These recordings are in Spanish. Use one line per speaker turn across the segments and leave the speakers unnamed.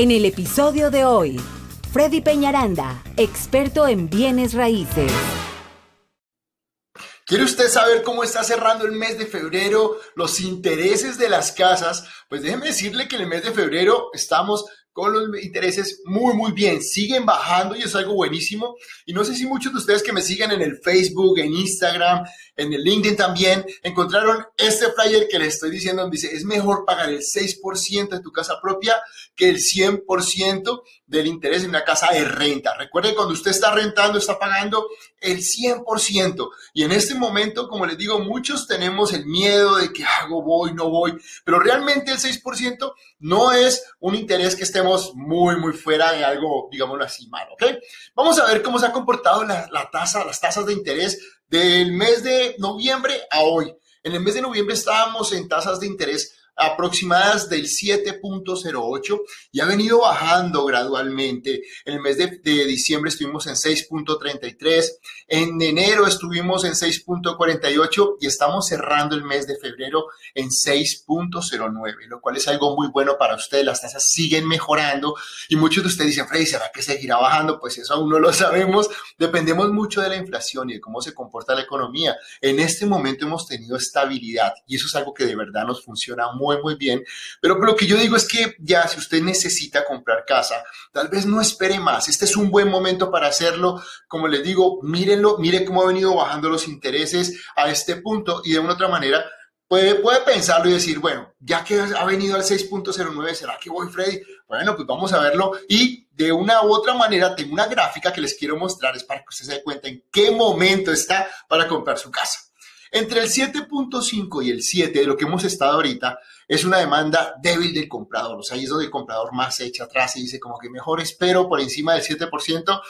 En el episodio de hoy, Freddy Peñaranda, experto en bienes raíces.
¿Quiere usted saber cómo está cerrando el mes de febrero, los intereses de las casas? Pues déjeme decirle que en el mes de febrero estamos con los intereses muy, muy bien. Siguen bajando y es algo buenísimo. Y no sé si muchos de ustedes que me siguen en el Facebook, en Instagram, en el LinkedIn también, encontraron este flyer que les estoy diciendo, donde dice, es mejor pagar el 6% de tu casa propia que el 100% del interés en una casa de renta. Recuerde, cuando usted está rentando, está pagando el 100%. Y en este momento, como les digo, muchos tenemos el miedo de que hago, voy, no voy, pero realmente el 6% no es un interés que estemos muy, muy fuera de algo, digámoslo así, malo, ¿ok? Vamos a ver cómo se ha comportado la, la tasa, las tasas de interés del mes de noviembre a hoy. En el mes de noviembre estábamos en tasas de interés aproximadas del 7.08 y ha venido bajando gradualmente. En el mes de, diciembre estuvimos en 6.33, en enero estuvimos en 6.48 y estamos cerrando el mes de febrero en 6.09, lo cual es algo muy bueno para ustedes. Las tasas siguen mejorando y muchos de ustedes dicen, Freddy, ¿será que seguirá bajando? Pues eso aún no lo sabemos. Dependemos mucho de la inflación y de cómo se comporta la economía. En este momento hemos tenido estabilidad y eso es algo que de verdad nos funciona muy muy, bien. Pero lo que yo digo es que ya, si usted necesita comprar casa, tal vez no espere más. Este es un buen momento para hacerlo. Como les digo, mírenlo, mire cómo ha venido bajando los intereses a este punto y de una otra manera puede, puede pensarlo y decir, bueno, ya que ha venido al 6.09, ¿será que voy, Freddy? Bueno, pues vamos a verlo y de una u otra manera tengo una gráfica que les quiero mostrar, es para que usted se dé cuenta en qué momento está para comprar su casa. Entre el 7.5 y el 7 de lo que hemos estado ahorita es una demanda débil del comprador. O sea, ahí es donde el comprador más se echa atrás y dice como que mejor espero por encima del 7%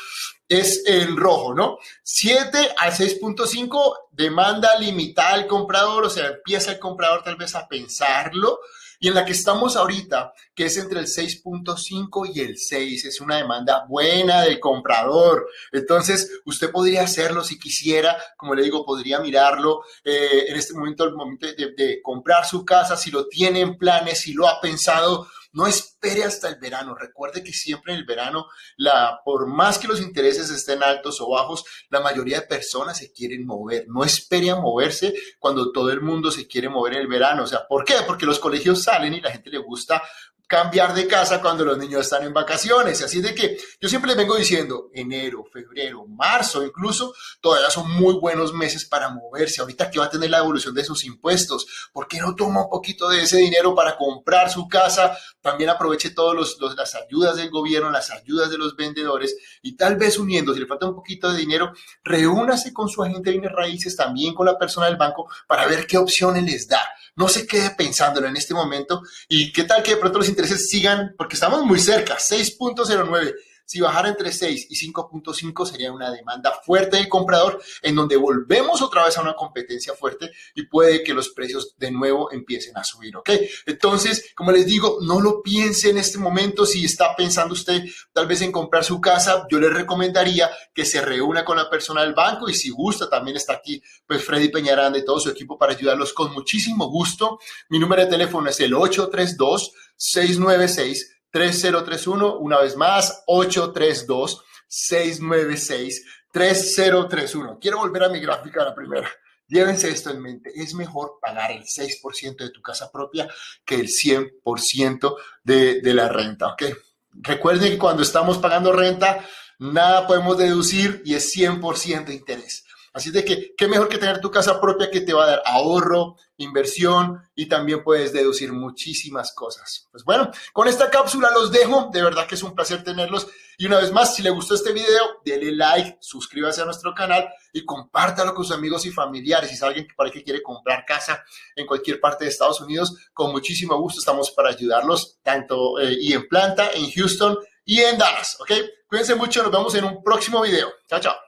es en rojo, ¿no? 7 al 6.5 demanda limitada al comprador, o sea, empieza el comprador tal vez a pensarlo y en la que estamos ahorita, que es entre el 6.5 y el 6, es una demanda buena del comprador. Entonces, usted podría hacerlo si quisiera, como le digo, podría mirarlo eh, en este momento, el momento de, de comprar su casa, si lo tiene en planes, si lo ha pensado, no espere hasta el verano. Recuerde que siempre en el verano, la, por más que los intereses estén altos o bajos, la mayoría de personas se quieren mover. No espere a moverse cuando todo el mundo se quiere mover en el verano. O sea, ¿por qué? Porque los colegios salen y la gente le gusta cambiar de casa cuando los niños están en vacaciones. Así de que yo siempre les vengo diciendo, enero, febrero, marzo incluso, todavía son muy buenos meses para moverse. Ahorita que va a tener la evolución de sus impuestos, ¿por qué no toma un poquito de ese dinero para comprar su casa? También aproveche todas las ayudas del gobierno, las ayudas de los vendedores y tal vez uniendo, si le falta un poquito de dinero, reúnase con su agente de bienes raíces, también con la persona del banco, para ver qué opciones les da. No se quede pensándolo en este momento y qué tal que de pronto los intereses sigan, porque estamos muy cerca, 6.09. Si bajara entre 6 y 5.5 sería una demanda fuerte del comprador, en donde volvemos otra vez a una competencia fuerte y puede que los precios de nuevo empiecen a subir, ¿ok? Entonces, como les digo, no lo piense en este momento. Si está pensando usted tal vez en comprar su casa, yo le recomendaría que se reúna con la persona del banco y si gusta, también está aquí pues Freddy Peñaranda y todo su equipo para ayudarlos con muchísimo gusto. Mi número de teléfono es el 832 696 3031, una vez más, 832-696-3031. Quiero volver a mi gráfica, la primera. Llévense esto en mente, es mejor pagar el 6% de tu casa propia que el 100% de, de la renta, ¿ok? Recuerden que cuando estamos pagando renta, nada podemos deducir y es 100% de interés. Así de que, qué mejor que tener tu casa propia que te va a dar ahorro, inversión y también puedes deducir muchísimas cosas. Pues bueno, con esta cápsula los dejo. De verdad que es un placer tenerlos. Y una vez más, si le gustó este video, dele like, suscríbase a nuestro canal y compártalo con sus amigos y familiares. Si es alguien que para que quiere comprar casa en cualquier parte de Estados Unidos, con muchísimo gusto estamos para ayudarlos, tanto eh, y en planta, en Houston y en Dallas. ¿Ok? Cuídense mucho, nos vemos en un próximo video. Chao, chao.